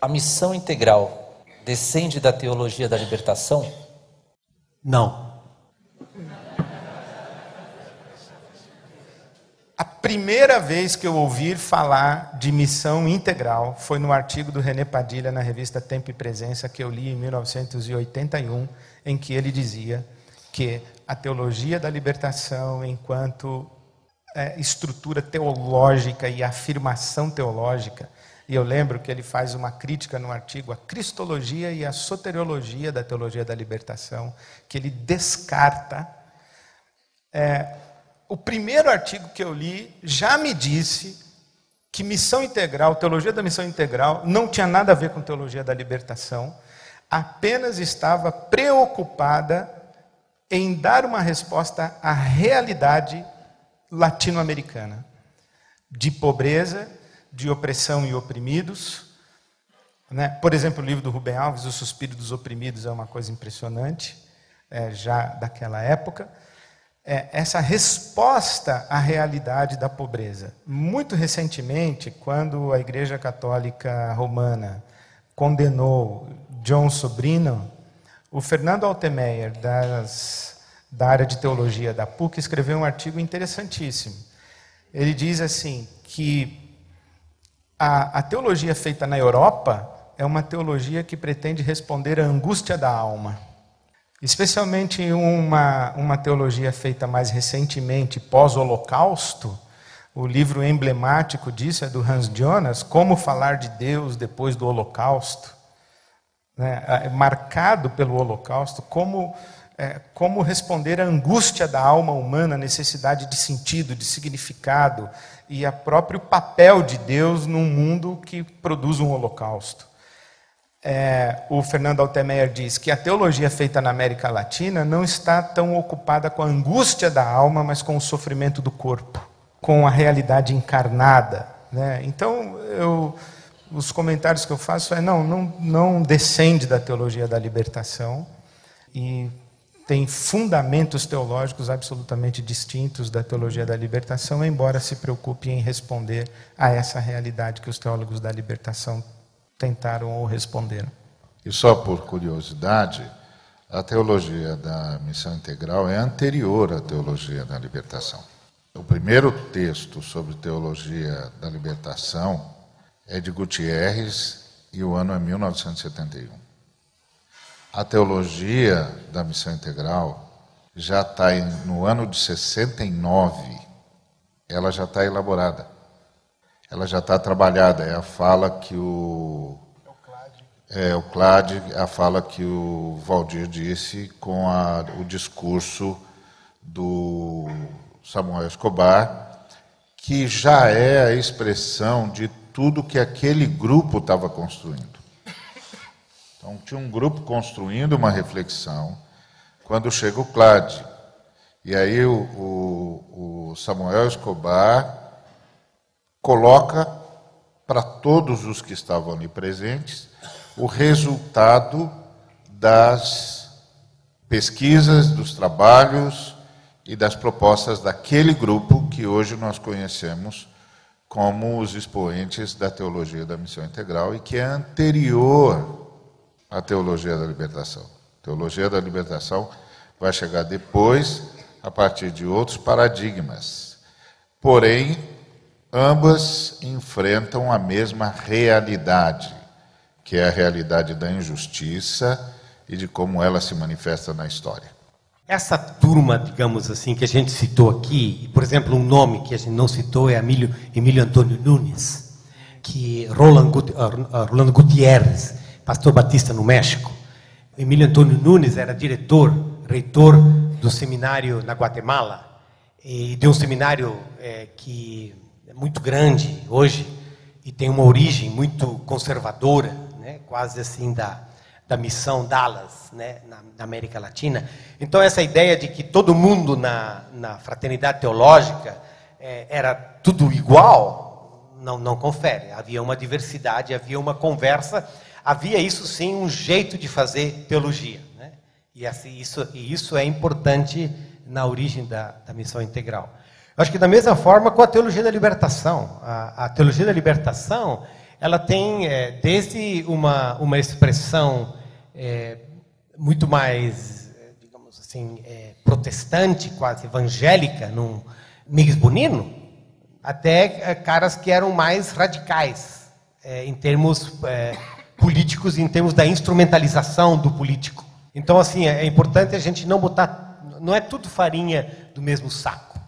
A missão integral descende da teologia da libertação? Não. A primeira vez que eu ouvi falar de missão integral foi no artigo do René Padilha na revista Tempo e Presença, que eu li em 1981, em que ele dizia que a teologia da libertação, enquanto é, estrutura teológica e afirmação teológica, e eu lembro que ele faz uma crítica no artigo à cristologia e à soteriologia da teologia da libertação, que ele descarta. É, o primeiro artigo que eu li já me disse que missão integral, teologia da missão integral, não tinha nada a ver com teologia da libertação, apenas estava preocupada em dar uma resposta à realidade latino-americana de pobreza, de opressão e oprimidos. Né? Por exemplo, o livro do Rubem Alves, O Suspiro dos Oprimidos, é uma coisa impressionante, é, já daquela época é, essa resposta à realidade da pobreza. Muito recentemente, quando a Igreja Católica Romana condenou John Sobrino, o Fernando Altemeyer, das, da área de teologia da PUC, escreveu um artigo interessantíssimo. Ele diz assim que a, a teologia feita na Europa é uma teologia que pretende responder à angústia da alma. Especialmente uma, uma teologia feita mais recentemente, pós-Holocausto, o livro emblemático disso é do Hans Jonas, Como Falar de Deus Depois do Holocausto. Né? É marcado pelo Holocausto, como, é, como responder à angústia da alma humana, a necessidade de sentido, de significado, e o próprio papel de Deus num mundo que produz um Holocausto é, o Fernando Altemeyer diz que a teologia feita na América Latina não está tão ocupada com a angústia da alma, mas com o sofrimento do corpo, com a realidade encarnada. Né? Então, eu, os comentários que eu faço é não, não, não descende da teologia da libertação e tem fundamentos teológicos absolutamente distintos da teologia da libertação, embora se preocupe em responder a essa realidade que os teólogos da libertação tentaram ou responderam. E só por curiosidade, a teologia da missão integral é anterior à teologia da libertação. O primeiro texto sobre teologia da libertação é de Gutierrez e o ano é 1971. A teologia da missão integral já está no ano de 69, ela já está elaborada ela já está trabalhada. É a fala que o. É o Clade, é a fala que o Valdir disse com a, o discurso do Samuel Escobar, que já é a expressão de tudo que aquele grupo estava construindo. Então, tinha um grupo construindo uma reflexão, quando chega o Clade. E aí o, o, o Samuel Escobar coloca para todos os que estavam ali presentes o resultado das pesquisas, dos trabalhos e das propostas daquele grupo que hoje nós conhecemos como os expoentes da teologia da missão integral e que é anterior à teologia da libertação. A teologia da libertação vai chegar depois, a partir de outros paradigmas. Porém, ambas enfrentam a mesma realidade, que é a realidade da injustiça e de como ela se manifesta na história. Essa turma, digamos assim, que a gente citou aqui, por exemplo, um nome que a gente não citou é Emílio, Emílio Antônio Nunes, que Roland, Gutierrez, pastor batista no México. Emílio Antônio Nunes era diretor, reitor do seminário na Guatemala, e de um seminário é, que é muito grande hoje e tem uma origem muito conservadora, né? quase assim da, da missão Dallas né? na, na América Latina. Então, essa ideia de que todo mundo na, na fraternidade teológica é, era tudo igual, não, não confere. Havia uma diversidade, havia uma conversa, havia isso sim um jeito de fazer teologia. Né? E, assim, isso, e isso é importante na origem da, da missão integral. Acho que da mesma forma com a teologia da libertação. A, a teologia da libertação ela tem é, desde uma, uma expressão é, muito mais, é, digamos assim, é, protestante, quase evangélica, num Miguel Bonino, até é, caras que eram mais radicais é, em termos políticos, em termos da instrumentalização do político. Então, assim, é importante a gente não botar, não é tudo farinha do mesmo saco.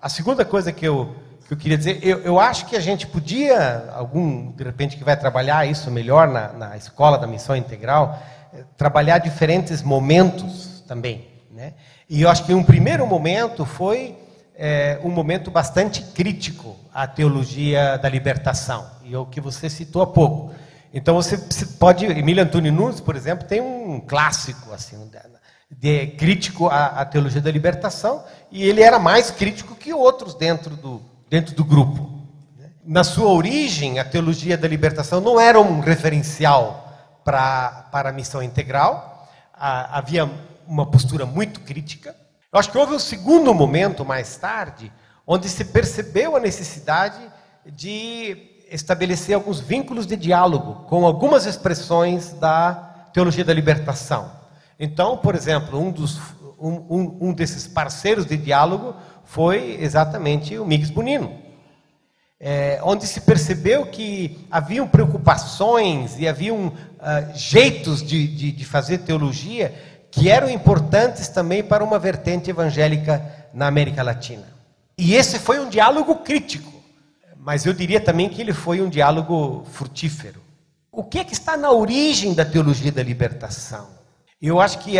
A segunda coisa que eu que eu queria dizer, eu, eu acho que a gente podia, algum, de repente, que vai trabalhar isso melhor na, na escola da missão integral, eh, trabalhar diferentes momentos também. Né? E eu acho que um primeiro momento foi é, um momento bastante crítico à teologia da libertação, e é o que você citou há pouco. Então você pode, Emílio Antônio Nunes, por exemplo, tem um clássico assim, de, crítico à, à teologia da libertação, e ele era mais crítico que outros dentro do, dentro do grupo. Na sua origem, a teologia da libertação não era um referencial para, para a missão integral, ah, havia uma postura muito crítica. Eu acho que houve um segundo momento, mais tarde, onde se percebeu a necessidade de estabelecer alguns vínculos de diálogo com algumas expressões da teologia da libertação. Então, por exemplo, um, dos, um, um, um desses parceiros de diálogo foi exatamente o Mix Bonino, é, onde se percebeu que haviam preocupações e haviam uh, jeitos de, de, de fazer teologia que eram importantes também para uma vertente evangélica na América Latina. E esse foi um diálogo crítico, mas eu diria também que ele foi um diálogo frutífero. O que é que está na origem da teologia da libertação? Eu acho que,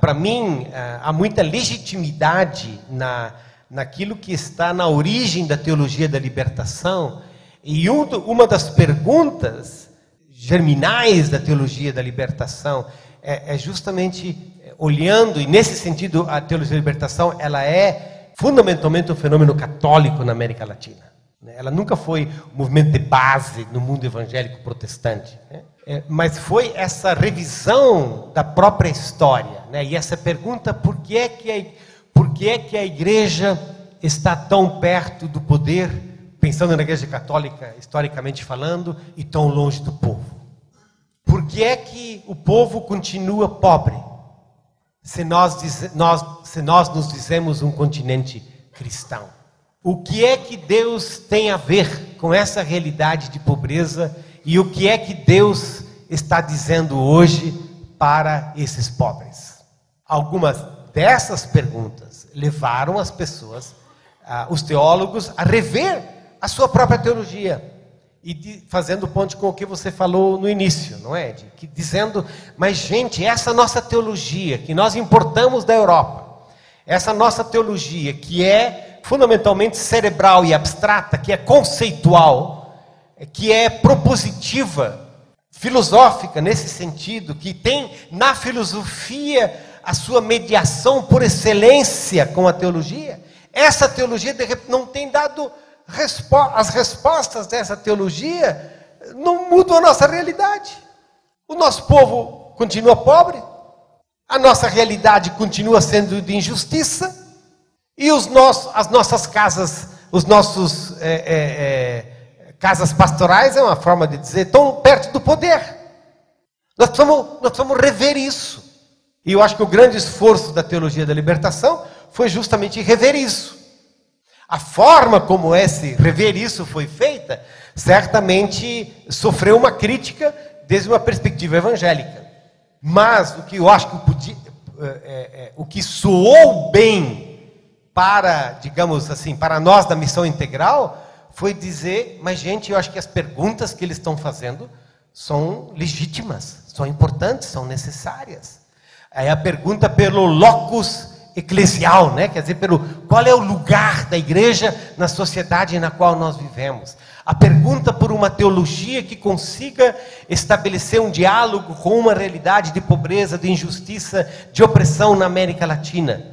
para mim, ah, há muita legitimidade na, naquilo que está na origem da teologia da libertação. E um, uma das perguntas germinais da teologia da libertação é, é justamente é, olhando, e nesse sentido a teologia da libertação ela é fundamentalmente um fenômeno católico na América Latina. Né? Ela nunca foi um movimento de base no mundo evangélico protestante. Né? É, mas foi essa revisão da própria história. Né? E essa pergunta, por que é que a por que é que a igreja está tão perto do poder, pensando na igreja católica, historicamente falando, e tão longe do povo? Por que é que o povo continua pobre, se nós, nós, se nós nos dizemos um continente cristão? O que é que Deus tem a ver com essa realidade de pobreza e o que é que Deus está dizendo hoje para esses pobres? Algumas dessas perguntas levaram as pessoas, ah, os teólogos, a rever a sua própria teologia. E de, fazendo ponte com o que você falou no início, não é? Que, dizendo, mas gente, essa nossa teologia que nós importamos da Europa, essa nossa teologia que é fundamentalmente cerebral e abstrata, que é conceitual, que é propositiva, filosófica nesse sentido, que tem na filosofia a sua mediação por excelência com a teologia, essa teologia não tem dado respo as respostas dessa teologia, não mudam a nossa realidade. O nosso povo continua pobre, a nossa realidade continua sendo de injustiça, e os nossos, as nossas casas, os nossos é, é, é, casas pastorais, é uma forma de dizer, estão perto do poder. Nós precisamos, nós rever isso. E eu acho que o grande esforço da teologia da libertação foi justamente rever isso. A forma como esse rever isso foi feita, certamente sofreu uma crítica desde uma perspectiva evangélica. Mas o que eu acho que podia, é, é, é, o que soou bem para, digamos assim, para nós da missão integral, foi dizer, mas gente, eu acho que as perguntas que eles estão fazendo são legítimas, são importantes, são necessárias. Aí a pergunta pelo locus eclesial, né? quer dizer, pelo qual é o lugar da igreja na sociedade na qual nós vivemos. A pergunta por uma teologia que consiga estabelecer um diálogo com uma realidade de pobreza, de injustiça, de opressão na América Latina.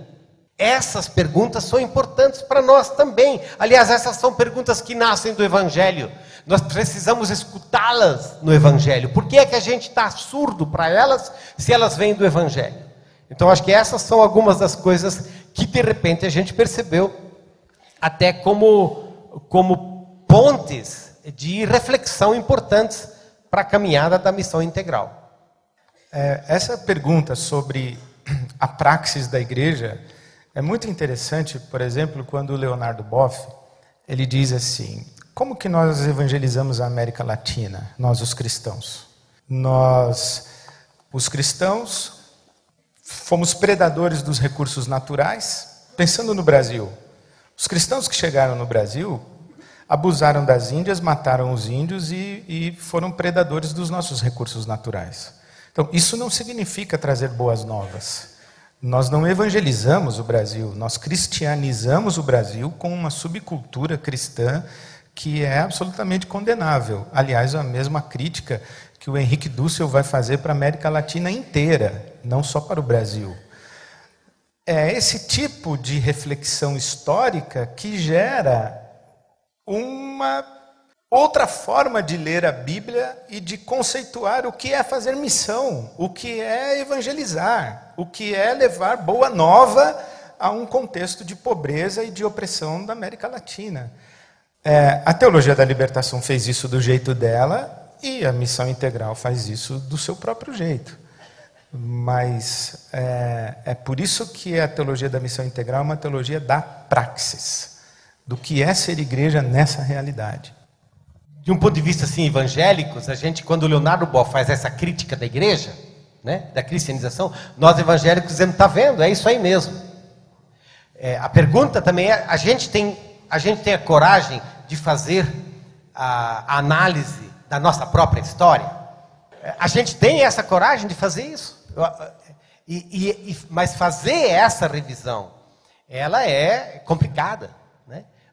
Essas perguntas são importantes para nós também. Aliás, essas são perguntas que nascem do Evangelho. Nós precisamos escutá-las no Evangelho. Por que é que a gente está surdo para elas se elas vêm do Evangelho? Então, acho que essas são algumas das coisas que de repente a gente percebeu, até como, como pontes de reflexão importantes para a caminhada da missão integral. É, essa pergunta sobre a praxis da igreja é muito interessante, por exemplo, quando o Leonardo Boff ele diz assim: como que nós evangelizamos a América Latina, nós os cristãos? Nós, os cristãos, fomos predadores dos recursos naturais, pensando no Brasil. Os cristãos que chegaram no Brasil abusaram das Índias, mataram os índios e, e foram predadores dos nossos recursos naturais. Então, isso não significa trazer boas novas. Nós não evangelizamos o Brasil, nós cristianizamos o Brasil com uma subcultura cristã que é absolutamente condenável. Aliás, a mesma crítica que o Henrique Dussel vai fazer para a América Latina inteira, não só para o Brasil. É esse tipo de reflexão histórica que gera uma outra forma de ler a Bíblia e de conceituar o que é fazer missão, o que é evangelizar, o que é levar boa nova a um contexto de pobreza e de opressão da América Latina. É, a teologia da libertação fez isso do jeito dela e a missão integral faz isso do seu próprio jeito. Mas é, é por isso que a teologia da missão integral é uma teologia da praxis, do que é ser igreja nessa realidade de um ponto de vista assim evangélicos, a gente quando o Leonardo Boff faz essa crítica da igreja, né, da cristianização, nós evangélicos dizemos, tá vendo, é isso aí mesmo. É, a pergunta também é, a gente tem a gente tem a coragem de fazer a, a análise da nossa própria história? É, a gente tem essa coragem de fazer isso? E, e, mas fazer essa revisão, ela é complicada.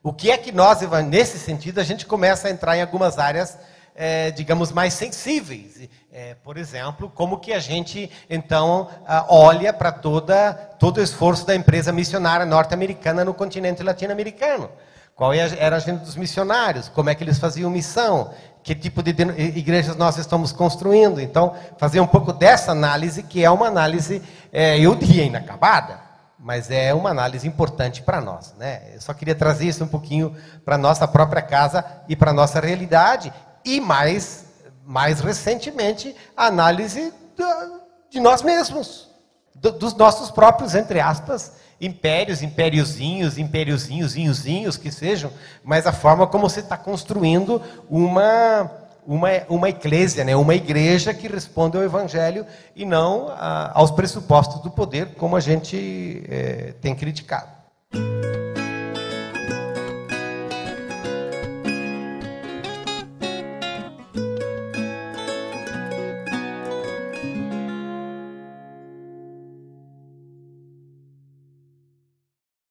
O que é que nós, nesse sentido, a gente começa a entrar em algumas áreas, é, digamos, mais sensíveis. É, por exemplo, como que a gente, então, olha para todo o esforço da empresa missionária norte-americana no continente latino-americano. Qual é era a agenda dos missionários? Como é que eles faziam missão? Que tipo de igrejas nós estamos construindo? Então, fazer um pouco dessa análise, que é uma análise, é, eu diria, inacabada mas é uma análise importante para nós. Né? Eu só queria trazer isso um pouquinho para a nossa própria casa e para a nossa realidade. E mais, mais recentemente, a análise de nós mesmos, dos nossos próprios, entre aspas, impérios, impériozinhos, impériozinhos, que sejam, mas a forma como você está construindo uma uma, uma eclésia, né? uma igreja que responde ao evangelho e não a, aos pressupostos do poder, como a gente é, tem criticado.